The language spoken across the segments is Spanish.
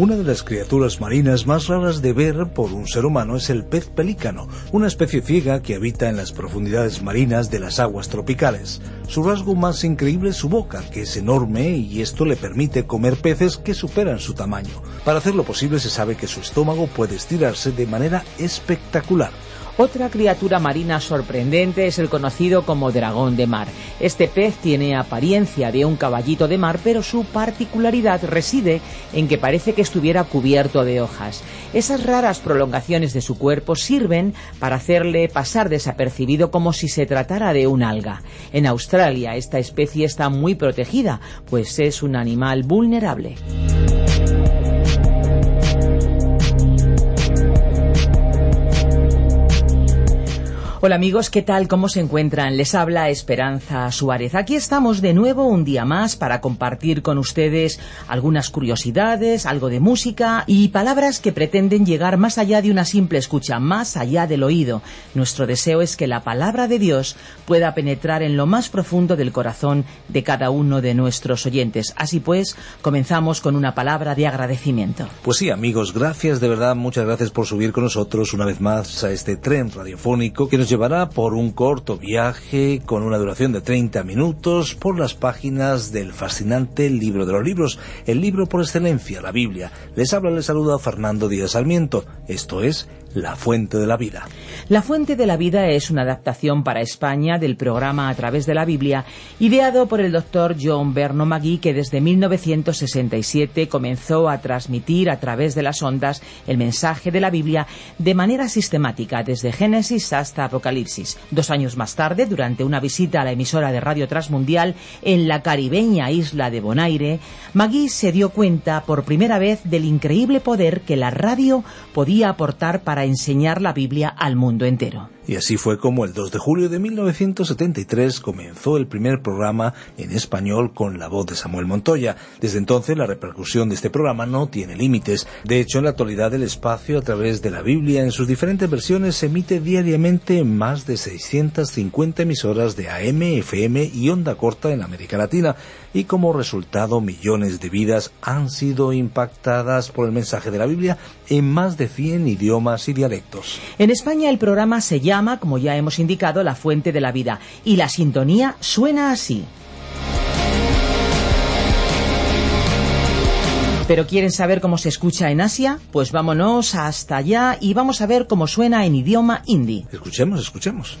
Una de las criaturas marinas más raras de ver por un ser humano es el pez pelícano, una especie ciega que habita en las profundidades marinas de las aguas tropicales. Su rasgo más increíble es su boca, que es enorme y esto le permite comer peces que superan su tamaño. Para hacerlo posible se sabe que su estómago puede estirarse de manera espectacular. Otra criatura marina sorprendente es el conocido como dragón de mar. Este pez tiene apariencia de un caballito de mar, pero su particularidad reside en que parece que estuviera cubierto de hojas. Esas raras prolongaciones de su cuerpo sirven para hacerle pasar desapercibido como si se tratara de un alga. En Australia esta especie está muy protegida, pues es un animal vulnerable. Hola amigos, ¿qué tal? ¿Cómo se encuentran? Les habla Esperanza Suárez. Aquí estamos de nuevo un día más para compartir con ustedes algunas curiosidades, algo de música y palabras que pretenden llegar más allá de una simple escucha, más allá del oído. Nuestro deseo es que la palabra de Dios pueda penetrar en lo más profundo del corazón de cada uno de nuestros oyentes. Así pues, comenzamos con una palabra de agradecimiento. Pues sí, amigos, gracias de verdad, muchas gracias por subir con nosotros una vez más a este tren radiofónico que nos llevará por un corto viaje con una duración de 30 minutos por las páginas del fascinante libro de los libros, el libro por excelencia, la Biblia. Les habla, les saluda Fernando Díaz Sarmiento. Esto es La Fuente de la Vida. La Fuente de la Vida es una adaptación para España del programa A través de la Biblia, ideado por el doctor John Berno Magui, que desde 1967 comenzó a transmitir a través de las ondas el mensaje de la Biblia de manera sistemática, desde Génesis hasta Apocalipsis. Dos años más tarde, durante una visita a la emisora de Radio Transmundial en la caribeña isla de Bonaire, Magui se dio cuenta por primera vez del increíble poder que la radio podía aportar para enseñar la Biblia al mundo entero. Y así fue como el 2 de julio de 1973 comenzó el primer programa en español con la voz de Samuel Montoya. Desde entonces la repercusión de este programa no tiene límites. De hecho, en la actualidad el espacio a través de la Biblia en sus diferentes versiones se emite diariamente en más de 650 emisoras de AM, FM y onda corta en América Latina. Y como resultado millones de vidas han sido impactadas por el mensaje de la Biblia en más de 100 idiomas y dialectos. En España el programa se llama, como ya hemos indicado, La Fuente de la Vida y la sintonía suena así. ¿Pero quieren saber cómo se escucha en Asia? Pues vámonos hasta allá y vamos a ver cómo suena en idioma hindi. Escuchemos, escuchemos.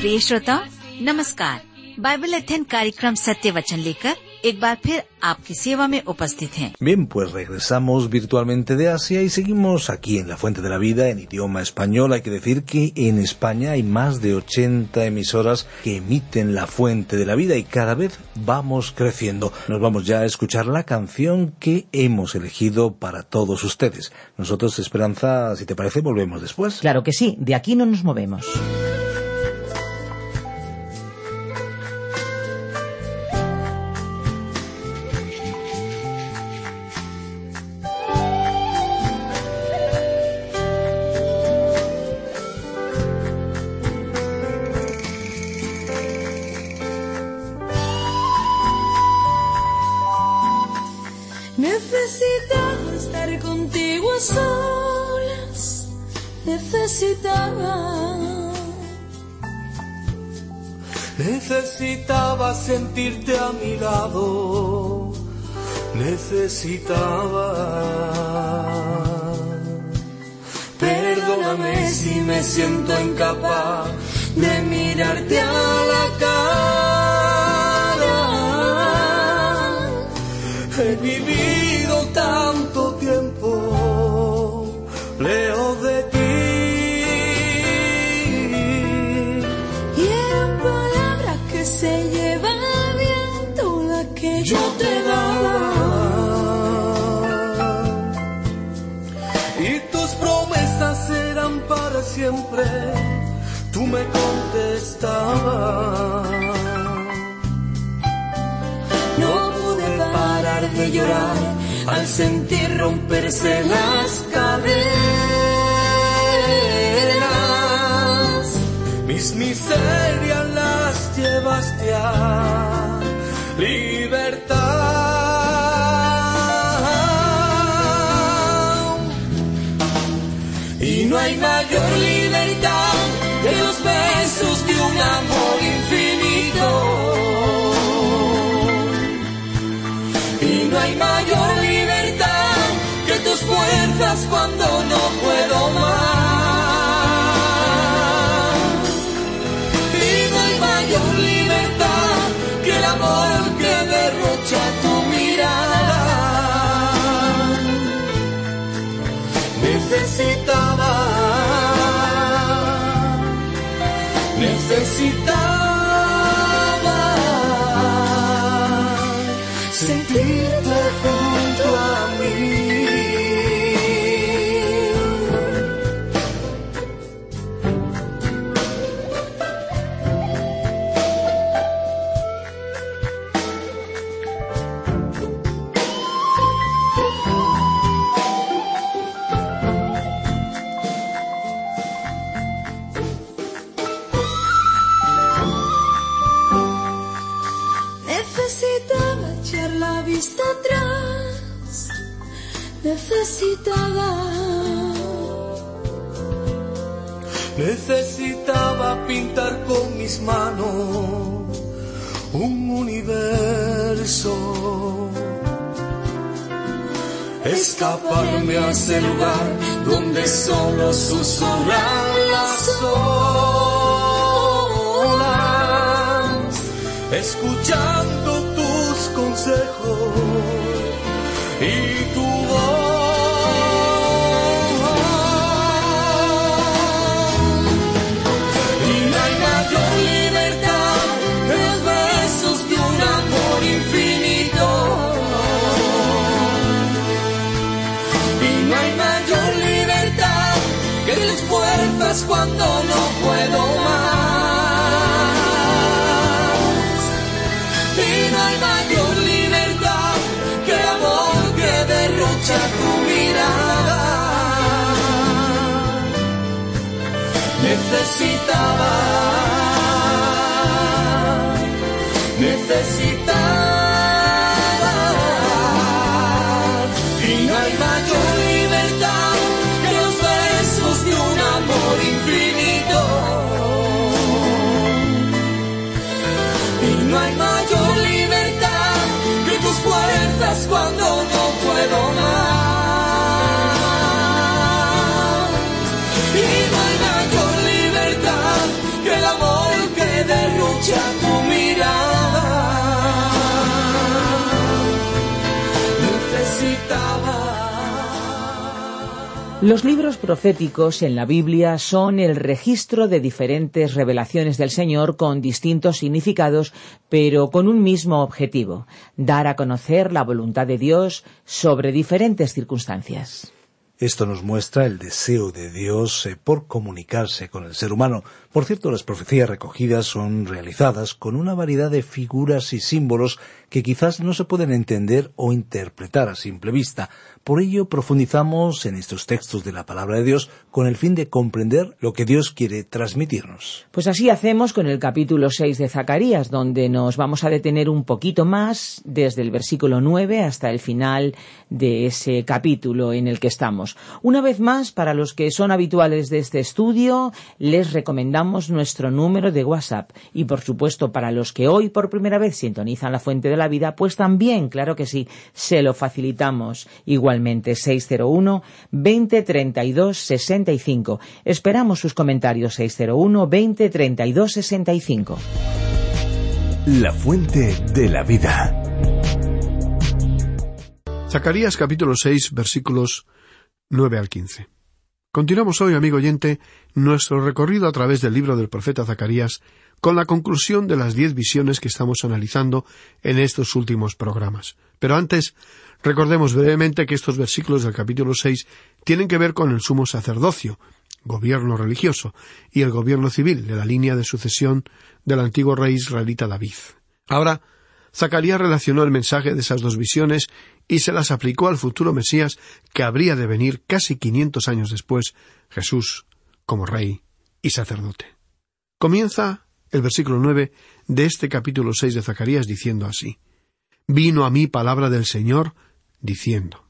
प्रिय श्रोता नमस्कार बाइबल अध्ययन कार्यक्रम सत्य वचन लेकर एक बार फिर आपकी सेवा में उपस्थित हैं Bien, pues regresamos virtualmente de Asia y seguimos aquí en La Fuente de la Vida en idioma español. Hay que decir que en España hay más de 80 emisoras que emiten La Fuente de la Vida y cada vez vamos creciendo. Nos vamos ya a escuchar la canción que hemos elegido para todos ustedes. Nosotros, Esperanza, si te parece, volvemos después. Claro que sí, de aquí no nos movemos. Necesitaba estar contigo a solas. Necesitaba. Necesitaba sentirte a mi lado. Necesitaba. Perdóname si me siento incapaz de mirarte a la cara. He vivido siempre. Tú me contestabas. No pude parar de llorar al sentir romperse las cadenas. Mis miserias las llevaste a libertad. Libertad que los besos de un amor infinito. Y no hay mayor libertad que tus fuerzas cuando no puedo más. Y no hay mayor libertad que el amor que derrocha tu mirada. Necesitaba, necesitaba Escaparme a ese lugar donde solo susurran las olas, escuchando tus consejos y tu voz. Necesitaba, necesitaba. Los libros proféticos en la Biblia son el registro de diferentes revelaciones del Señor con distintos significados, pero con un mismo objetivo, dar a conocer la voluntad de Dios sobre diferentes circunstancias. Esto nos muestra el deseo de Dios eh, por comunicarse con el ser humano. Por cierto, las profecías recogidas son realizadas con una variedad de figuras y símbolos que quizás no se pueden entender o interpretar a simple vista. Por ello profundizamos en estos textos de la palabra de Dios con el fin de comprender lo que Dios quiere transmitirnos. Pues así hacemos con el capítulo 6 de Zacarías, donde nos vamos a detener un poquito más desde el versículo 9 hasta el final de ese capítulo en el que estamos. Una vez más, para los que son habituales de este estudio, les recomendamos nuestro número de WhatsApp y por supuesto para los que hoy por primera vez sintonizan la fuente de la la vida, pues también, claro que sí, se lo facilitamos. Igualmente, 601 20 32 65. Esperamos sus comentarios 601 20 32 65. La fuente de la vida. Zacarías capítulo 6 versículos 9 al 15. Continuamos hoy, amigo oyente, nuestro recorrido a través del libro del profeta Zacarías con la conclusión de las diez visiones que estamos analizando en estos últimos programas. Pero antes, recordemos brevemente que estos versículos del capítulo 6 tienen que ver con el sumo sacerdocio, gobierno religioso, y el gobierno civil de la línea de sucesión del antiguo rey israelita David. Ahora, Zacarías relacionó el mensaje de esas dos visiones y se las aplicó al futuro Mesías que habría de venir casi quinientos años después, Jesús, como rey y sacerdote. Comienza el versículo nueve de este capítulo seis de Zacarías diciendo así Vino a mí palabra del Señor diciendo.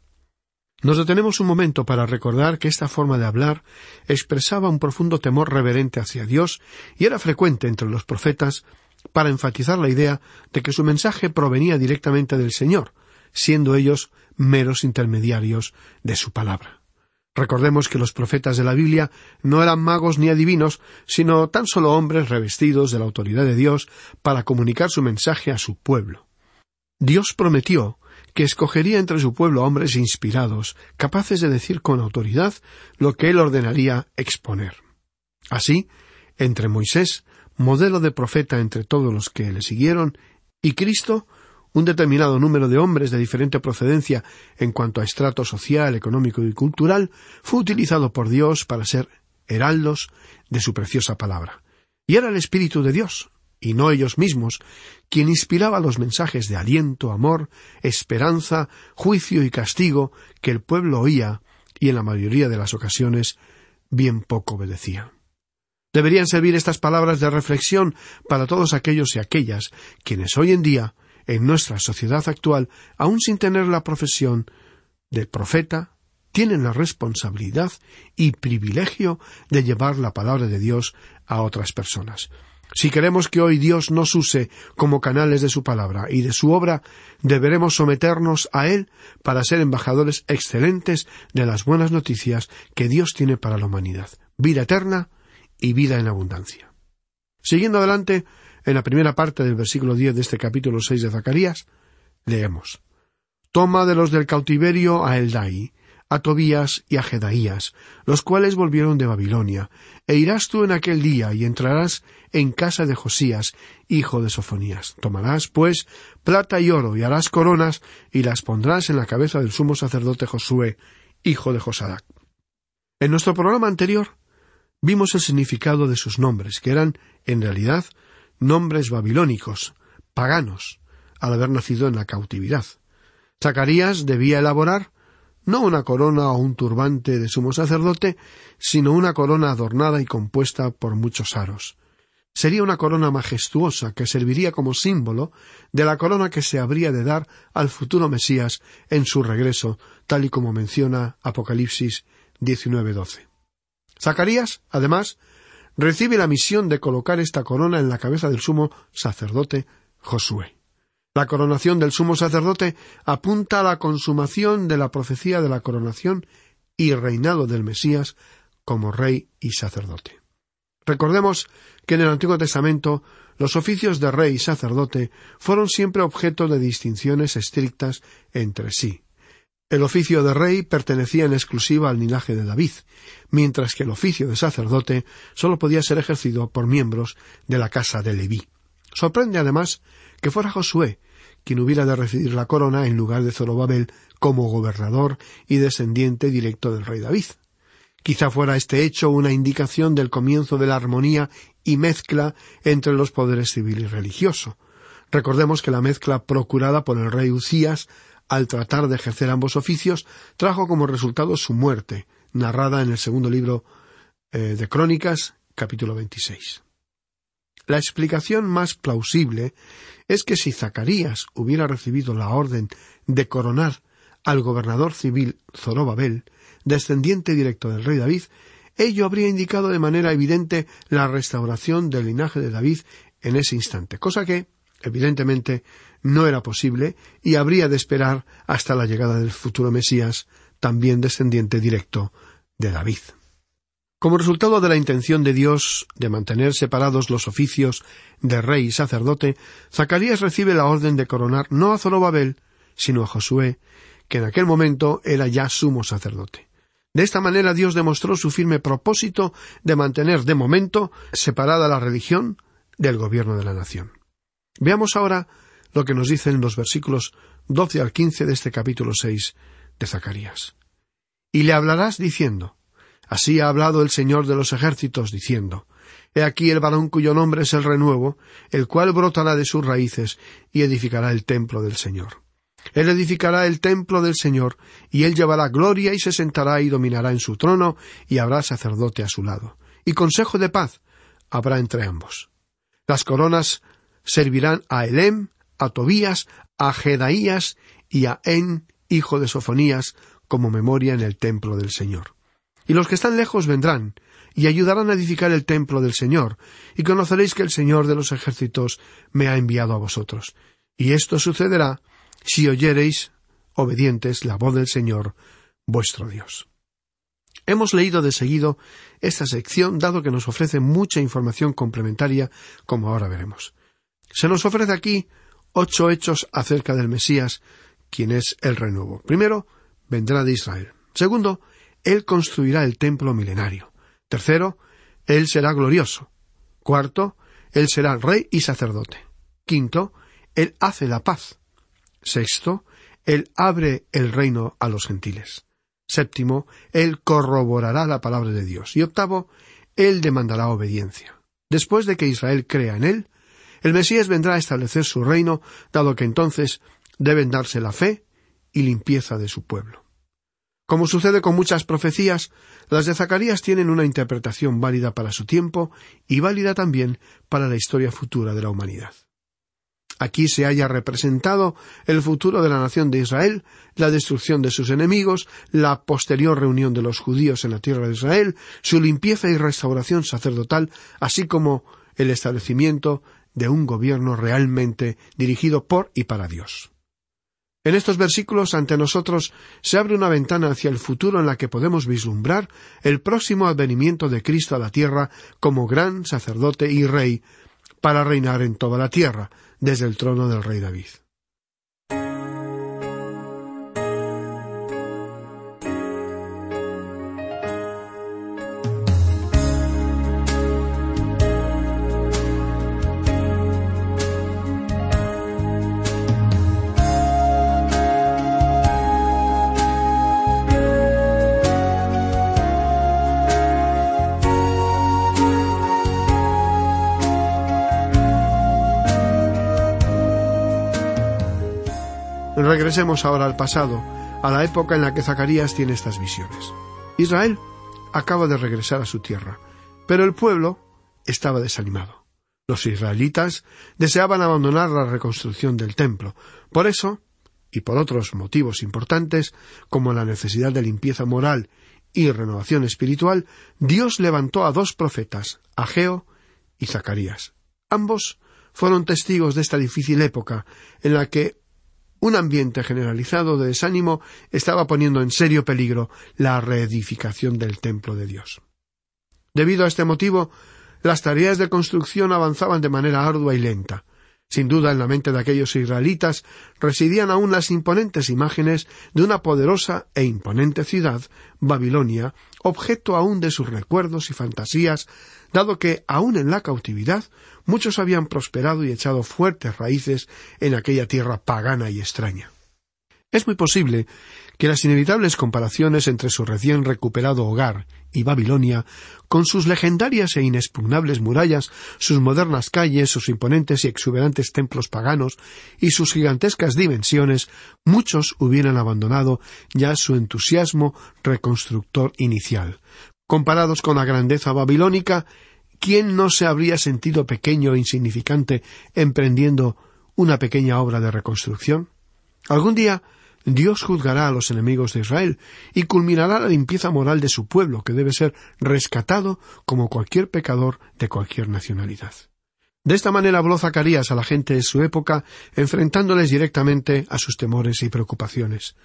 Nos detenemos un momento para recordar que esta forma de hablar expresaba un profundo temor reverente hacia Dios y era frecuente entre los profetas para enfatizar la idea de que su mensaje provenía directamente del Señor, siendo ellos meros intermediarios de su palabra. Recordemos que los profetas de la Biblia no eran magos ni adivinos, sino tan solo hombres revestidos de la autoridad de Dios para comunicar su mensaje a su pueblo. Dios prometió que escogería entre su pueblo hombres inspirados, capaces de decir con autoridad lo que él ordenaría exponer. Así, entre Moisés, modelo de profeta entre todos los que le siguieron, y Cristo, un determinado número de hombres de diferente procedencia en cuanto a estrato social, económico y cultural, fue utilizado por Dios para ser heraldos de su preciosa palabra. Y era el Espíritu de Dios, y no ellos mismos, quien inspiraba los mensajes de aliento, amor, esperanza, juicio y castigo que el pueblo oía y en la mayoría de las ocasiones bien poco obedecía. Deberían servir estas palabras de reflexión para todos aquellos y aquellas quienes hoy en día en nuestra sociedad actual, aun sin tener la profesión de profeta, tienen la responsabilidad y privilegio de llevar la palabra de Dios a otras personas. Si queremos que hoy Dios nos use como canales de su palabra y de su obra, deberemos someternos a Él para ser embajadores excelentes de las buenas noticias que Dios tiene para la humanidad, vida eterna y vida en abundancia. Siguiendo adelante, en la primera parte del versículo diez de este capítulo seis de Zacarías, leemos Toma de los del cautiverio a Eldai, a Tobías y a Jedaías, los cuales volvieron de Babilonia, e irás tú en aquel día y entrarás en casa de Josías, hijo de Sofonías. Tomarás, pues, plata y oro, y harás coronas, y las pondrás en la cabeza del sumo sacerdote Josué, hijo de Josadac. En nuestro programa anterior vimos el significado de sus nombres, que eran, en realidad, nombres babilónicos, paganos, al haber nacido en la cautividad. Zacarías debía elaborar no una corona o un turbante de sumo sacerdote, sino una corona adornada y compuesta por muchos aros. Sería una corona majestuosa que serviría como símbolo de la corona que se habría de dar al futuro Mesías en su regreso, tal y como menciona Apocalipsis 19:12. Zacarías, además, recibe la misión de colocar esta corona en la cabeza del sumo sacerdote Josué. La coronación del sumo sacerdote apunta a la consumación de la profecía de la coronación y reinado del Mesías como rey y sacerdote. Recordemos que en el Antiguo Testamento los oficios de rey y sacerdote fueron siempre objeto de distinciones estrictas entre sí. El oficio de rey pertenecía en exclusiva al linaje de David, mientras que el oficio de sacerdote sólo podía ser ejercido por miembros de la casa de Leví. Sorprende además que fuera Josué quien hubiera de recibir la corona en lugar de Zorobabel como gobernador y descendiente directo del rey David. Quizá fuera este hecho una indicación del comienzo de la armonía y mezcla entre los poderes civil y religioso. Recordemos que la mezcla procurada por el rey Ucías al tratar de ejercer ambos oficios, trajo como resultado su muerte, narrada en el segundo libro eh, de Crónicas, capítulo 26. La explicación más plausible es que si Zacarías hubiera recibido la orden de coronar al gobernador civil Zorobabel, descendiente directo del rey David, ello habría indicado de manera evidente la restauración del linaje de David en ese instante, cosa que, evidentemente, no era posible y habría de esperar hasta la llegada del futuro Mesías, también descendiente directo de David. Como resultado de la intención de Dios de mantener separados los oficios de rey y sacerdote, Zacarías recibe la orden de coronar no a Zorobabel, sino a Josué, que en aquel momento era ya sumo sacerdote. De esta manera Dios demostró su firme propósito de mantener de momento separada la religión del gobierno de la nación. Veamos ahora lo que nos dicen los versículos doce al quince de este capítulo seis de Zacarías. Y le hablarás diciendo, Así ha hablado el Señor de los ejércitos, diciendo, He aquí el varón cuyo nombre es el renuevo, el cual brotará de sus raíces y edificará el templo del Señor. Él edificará el templo del Señor, y él llevará gloria y se sentará y dominará en su trono, y habrá sacerdote a su lado. Y consejo de paz habrá entre ambos. Las coronas servirán a Elem, a Tobías, a Jedaías y a En, hijo de Sofonías, como memoria en el templo del Señor. Y los que están lejos vendrán, y ayudarán a edificar el templo del Señor, y conoceréis que el Señor de los ejércitos me ha enviado a vosotros. Y esto sucederá si oyereis, obedientes, la voz del Señor, vuestro Dios. Hemos leído de seguido esta sección, dado que nos ofrece mucha información complementaria, como ahora veremos. Se nos ofrece aquí ocho hechos acerca del Mesías, quien es el renuevo. Primero, vendrá de Israel. Segundo, él construirá el templo milenario. Tercero, él será glorioso. Cuarto, él será rey y sacerdote. Quinto, él hace la paz. Sexto, Él abre el reino a los gentiles. Séptimo, Él corroborará la palabra de Dios. Y octavo, Él demandará obediencia. Después de que Israel crea en Él, el Mesías vendrá a establecer su reino, dado que entonces deben darse la fe y limpieza de su pueblo. Como sucede con muchas profecías, las de Zacarías tienen una interpretación válida para su tiempo y válida también para la historia futura de la humanidad. Aquí se haya representado el futuro de la nación de Israel, la destrucción de sus enemigos, la posterior reunión de los judíos en la tierra de Israel, su limpieza y restauración sacerdotal, así como el establecimiento de un gobierno realmente dirigido por y para Dios. En estos versículos ante nosotros se abre una ventana hacia el futuro en la que podemos vislumbrar el próximo advenimiento de Cristo a la tierra como gran sacerdote y rey para reinar en toda la tierra, desde el trono del rey David. Regresemos ahora al pasado, a la época en la que Zacarías tiene estas visiones. Israel acaba de regresar a su tierra, pero el pueblo estaba desanimado. Los israelitas deseaban abandonar la reconstrucción del templo. Por eso, y por otros motivos importantes, como la necesidad de limpieza moral y renovación espiritual, Dios levantó a dos profetas, Ageo y Zacarías. Ambos fueron testigos de esta difícil época en la que un ambiente generalizado de desánimo estaba poniendo en serio peligro la reedificación del templo de Dios. Debido a este motivo, las tareas de construcción avanzaban de manera ardua y lenta. Sin duda en la mente de aquellos israelitas residían aún las imponentes imágenes de una poderosa e imponente ciudad, Babilonia, objeto aún de sus recuerdos y fantasías, dado que, aun en la cautividad, muchos habían prosperado y echado fuertes raíces en aquella tierra pagana y extraña. Es muy posible que las inevitables comparaciones entre su recién recuperado hogar y Babilonia, con sus legendarias e inexpugnables murallas, sus modernas calles, sus imponentes y exuberantes templos paganos y sus gigantescas dimensiones, muchos hubieran abandonado ya su entusiasmo reconstructor inicial. Comparados con la grandeza babilónica, ¿quién no se habría sentido pequeño e insignificante emprendiendo una pequeña obra de reconstrucción? Algún día Dios juzgará a los enemigos de Israel y culminará la limpieza moral de su pueblo, que debe ser rescatado como cualquier pecador de cualquier nacionalidad. De esta manera habló Zacarías a la gente de su época, enfrentándoles directamente a sus temores y preocupaciones.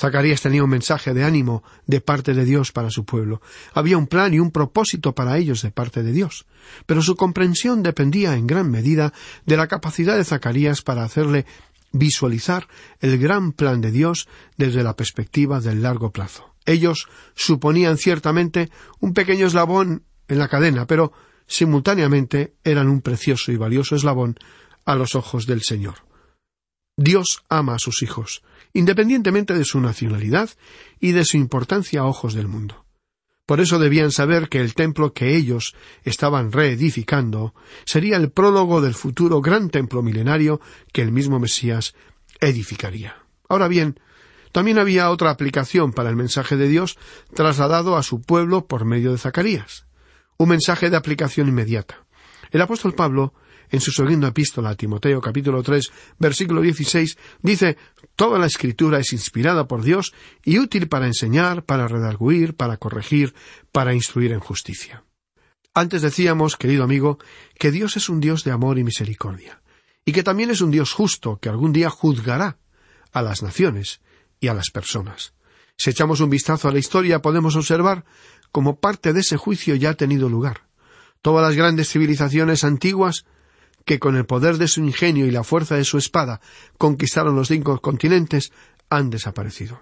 Zacarías tenía un mensaje de ánimo de parte de Dios para su pueblo. Había un plan y un propósito para ellos de parte de Dios. Pero su comprensión dependía en gran medida de la capacidad de Zacarías para hacerle visualizar el gran plan de Dios desde la perspectiva del largo plazo. Ellos suponían ciertamente un pequeño eslabón en la cadena, pero simultáneamente eran un precioso y valioso eslabón a los ojos del Señor. Dios ama a sus hijos, independientemente de su nacionalidad y de su importancia a ojos del mundo. Por eso debían saber que el templo que ellos estaban reedificando sería el prólogo del futuro gran templo milenario que el mismo Mesías edificaría. Ahora bien, también había otra aplicación para el mensaje de Dios trasladado a su pueblo por medio de Zacarías un mensaje de aplicación inmediata. El apóstol Pablo, en su segunda epístola a Timoteo capítulo 3 versículo 16, dice Toda la escritura es inspirada por Dios y útil para enseñar, para redarguir, para corregir, para instruir en justicia. Antes decíamos, querido amigo, que Dios es un Dios de amor y misericordia, y que también es un Dios justo que algún día juzgará a las naciones y a las personas. Si echamos un vistazo a la historia podemos observar como parte de ese juicio ya ha tenido lugar. Todas las grandes civilizaciones antiguas que con el poder de su ingenio y la fuerza de su espada conquistaron los cinco continentes han desaparecido.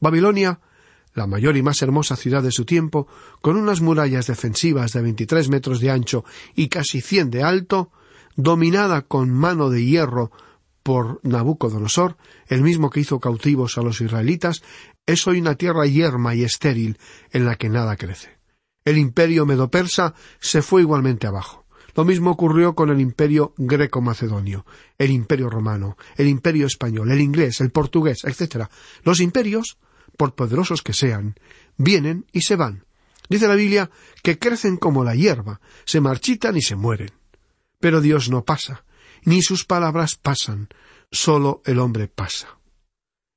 Babilonia, la mayor y más hermosa ciudad de su tiempo, con unas murallas defensivas de veintitrés metros de ancho y casi cien de alto, dominada con mano de hierro por Nabucodonosor, el mismo que hizo cautivos a los israelitas, es hoy una tierra yerma y estéril en la que nada crece. El imperio medo-persa se fue igualmente abajo. Lo mismo ocurrió con el imperio greco-macedonio, el imperio romano, el imperio español, el inglés, el portugués, etc. Los imperios, por poderosos que sean, vienen y se van. Dice la Biblia que crecen como la hierba, se marchitan y se mueren. Pero Dios no pasa, ni sus palabras pasan, solo el hombre pasa.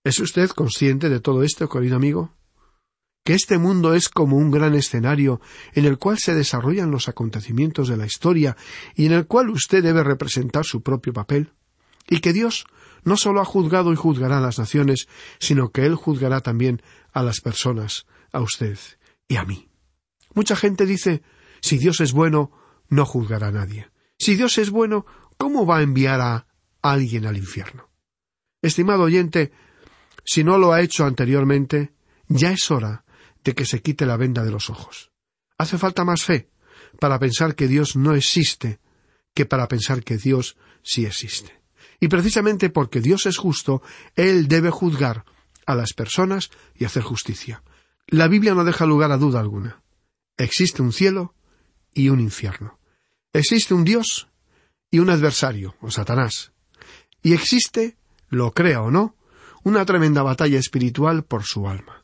¿Es usted consciente de todo esto, querido amigo? Que este mundo es como un gran escenario en el cual se desarrollan los acontecimientos de la historia y en el cual usted debe representar su propio papel, y que Dios no solo ha juzgado y juzgará a las naciones, sino que Él juzgará también a las personas, a usted y a mí. Mucha gente dice si Dios es bueno, no juzgará a nadie. Si Dios es bueno, ¿cómo va a enviar a alguien al infierno? Estimado oyente, si no lo ha hecho anteriormente, ya es hora de que se quite la venda de los ojos. Hace falta más fe para pensar que Dios no existe que para pensar que Dios sí existe. Y precisamente porque Dios es justo, Él debe juzgar a las personas y hacer justicia. La Biblia no deja lugar a duda alguna. Existe un cielo y un infierno. Existe un Dios y un adversario, o Satanás. Y existe, lo crea o no, una tremenda batalla espiritual por su alma.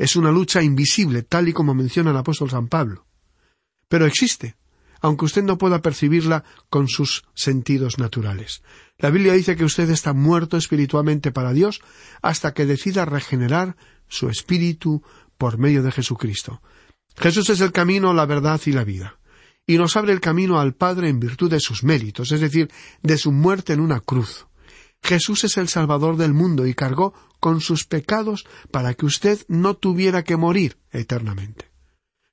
Es una lucha invisible, tal y como menciona el apóstol San Pablo. Pero existe, aunque usted no pueda percibirla con sus sentidos naturales. La Biblia dice que usted está muerto espiritualmente para Dios hasta que decida regenerar su espíritu por medio de Jesucristo. Jesús es el camino, la verdad y la vida, y nos abre el camino al Padre en virtud de sus méritos, es decir, de su muerte en una cruz. Jesús es el Salvador del mundo y cargó con sus pecados para que usted no tuviera que morir eternamente.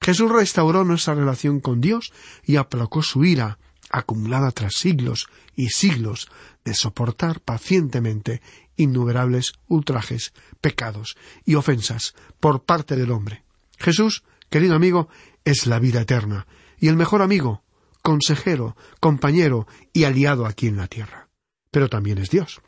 Jesús restauró nuestra relación con Dios y aplacó su ira, acumulada tras siglos y siglos de soportar pacientemente innumerables ultrajes, pecados y ofensas por parte del hombre. Jesús, querido amigo, es la vida eterna y el mejor amigo, consejero, compañero y aliado aquí en la tierra pero también es Dios.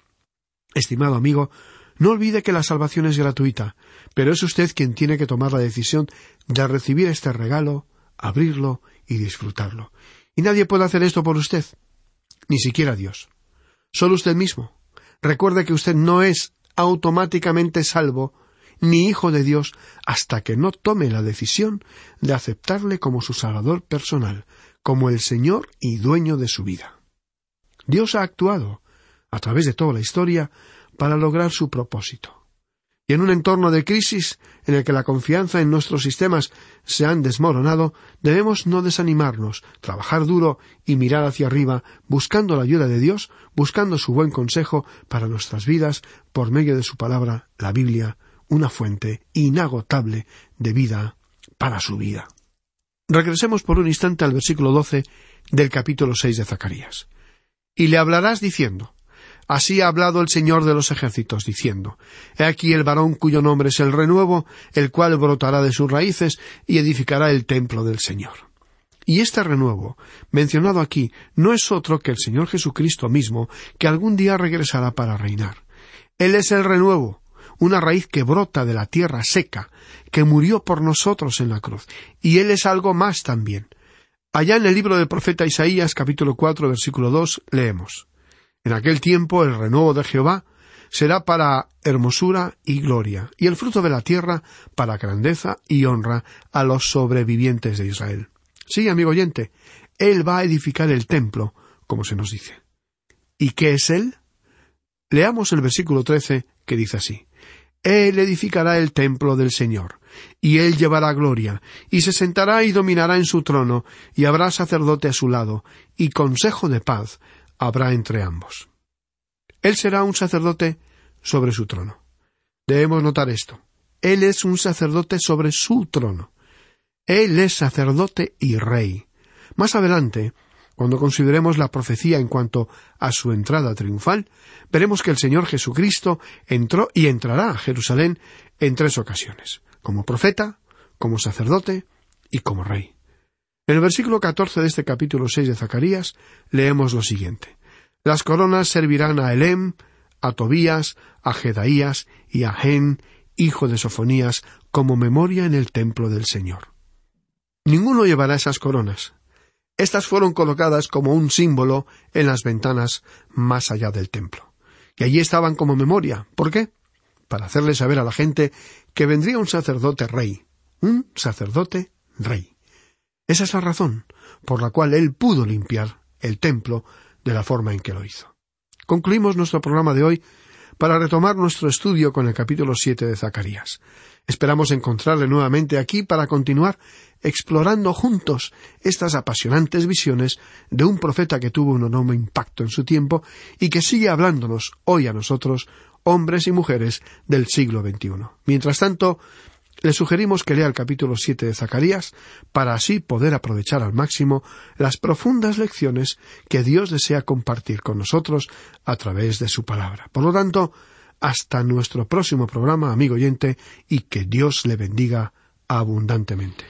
Estimado amigo, no olvide que la salvación es gratuita, pero es usted quien tiene que tomar la decisión de recibir este regalo, abrirlo y disfrutarlo. Y nadie puede hacer esto por usted, ni siquiera Dios. Solo usted mismo. Recuerde que usted no es automáticamente salvo ni hijo de Dios hasta que no tome la decisión de aceptarle como su Salvador personal, como el Señor y dueño de su vida. Dios ha actuado, a través de toda la historia para lograr su propósito. Y en un entorno de crisis en el que la confianza en nuestros sistemas se han desmoronado, debemos no desanimarnos, trabajar duro y mirar hacia arriba, buscando la ayuda de Dios, buscando su buen consejo para nuestras vidas por medio de su palabra, la Biblia, una fuente inagotable de vida para su vida. Regresemos por un instante al versículo doce del capítulo seis de Zacarías. Y le hablarás diciendo Así ha hablado el Señor de los ejércitos, diciendo He aquí el varón cuyo nombre es el renuevo, el cual brotará de sus raíces y edificará el templo del Señor. Y este renuevo, mencionado aquí, no es otro que el Señor Jesucristo mismo, que algún día regresará para reinar. Él es el renuevo, una raíz que brota de la tierra seca, que murió por nosotros en la cruz. Y Él es algo más también. Allá en el libro del profeta Isaías capítulo cuatro versículo dos leemos en aquel tiempo el renuevo de Jehová será para hermosura y gloria, y el fruto de la tierra para grandeza y honra a los sobrevivientes de Israel. Sí, amigo oyente, Él va a edificar el templo, como se nos dice. ¿Y qué es Él? Leamos el versículo trece, que dice así. Él edificará el templo del Señor, y él llevará gloria, y se sentará y dominará en su trono, y habrá sacerdote a su lado, y consejo de paz, habrá entre ambos. Él será un sacerdote sobre su trono. Debemos notar esto. Él es un sacerdote sobre su trono. Él es sacerdote y rey. Más adelante, cuando consideremos la profecía en cuanto a su entrada triunfal, veremos que el Señor Jesucristo entró y entrará a Jerusalén en tres ocasiones, como profeta, como sacerdote y como rey. En el versículo catorce de este capítulo seis de Zacarías leemos lo siguiente Las coronas servirán a Elem, a Tobías, a Jedaías y a Gen, hijo de Sofonías, como memoria en el templo del Señor. Ninguno llevará esas coronas. Estas fueron colocadas como un símbolo en las ventanas más allá del templo. Y allí estaban como memoria. ¿Por qué? Para hacerle saber a la gente que vendría un sacerdote rey. Un sacerdote rey. Esa es la razón por la cual él pudo limpiar el templo de la forma en que lo hizo. Concluimos nuestro programa de hoy para retomar nuestro estudio con el capítulo siete de Zacarías. Esperamos encontrarle nuevamente aquí para continuar explorando juntos estas apasionantes visiones de un profeta que tuvo un enorme impacto en su tiempo y que sigue hablándonos hoy a nosotros, hombres y mujeres del siglo XXI. Mientras tanto, le sugerimos que lea el capítulo siete de Zacarías para así poder aprovechar al máximo las profundas lecciones que Dios desea compartir con nosotros a través de su palabra. Por lo tanto, hasta nuestro próximo programa, amigo oyente, y que Dios le bendiga abundantemente.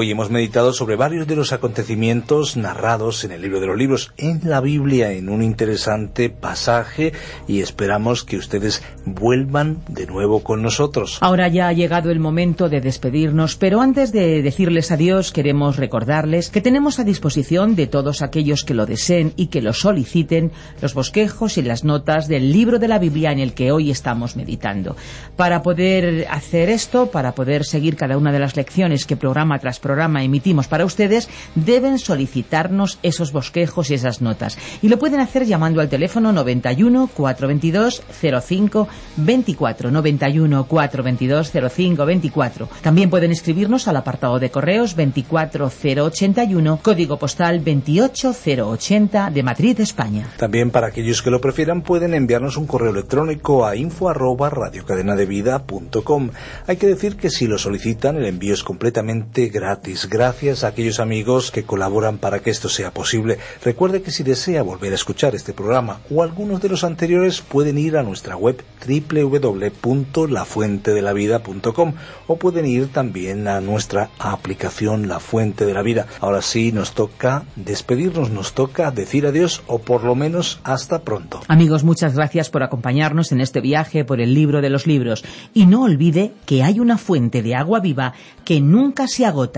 Hoy hemos meditado sobre varios de los acontecimientos narrados en el libro de los libros, en la Biblia, en un interesante pasaje y esperamos que ustedes vuelvan de nuevo con nosotros. Ahora ya ha llegado el momento de despedirnos, pero antes de decirles adiós queremos recordarles que tenemos a disposición de todos aquellos que lo deseen y que lo soliciten los bosquejos y las notas del libro de la Biblia en el que hoy estamos meditando. Para poder hacer esto, para poder seguir cada una de las lecciones que programa tras emitimos para ustedes, deben solicitarnos esos bosquejos y esas notas. Y lo pueden hacer llamando al teléfono 91 422 05 24 91 422 05 24. También pueden escribirnos al apartado de correos 24081, código postal 28080 de Madrid, España. También para aquellos que lo prefieran pueden enviarnos un correo electrónico a info arroba radiocadenadevida.com. Hay que decir que si lo solicitan el envío es completamente gratis Gracias a aquellos amigos que colaboran para que esto sea posible. Recuerde que si desea volver a escuchar este programa o algunos de los anteriores pueden ir a nuestra web www.lafuentedelavida.com o pueden ir también a nuestra aplicación La Fuente de la Vida. Ahora sí nos toca despedirnos, nos toca decir adiós o por lo menos hasta pronto. Amigos, muchas gracias por acompañarnos en este viaje por el libro de los libros y no olvide que hay una fuente de agua viva que nunca se agota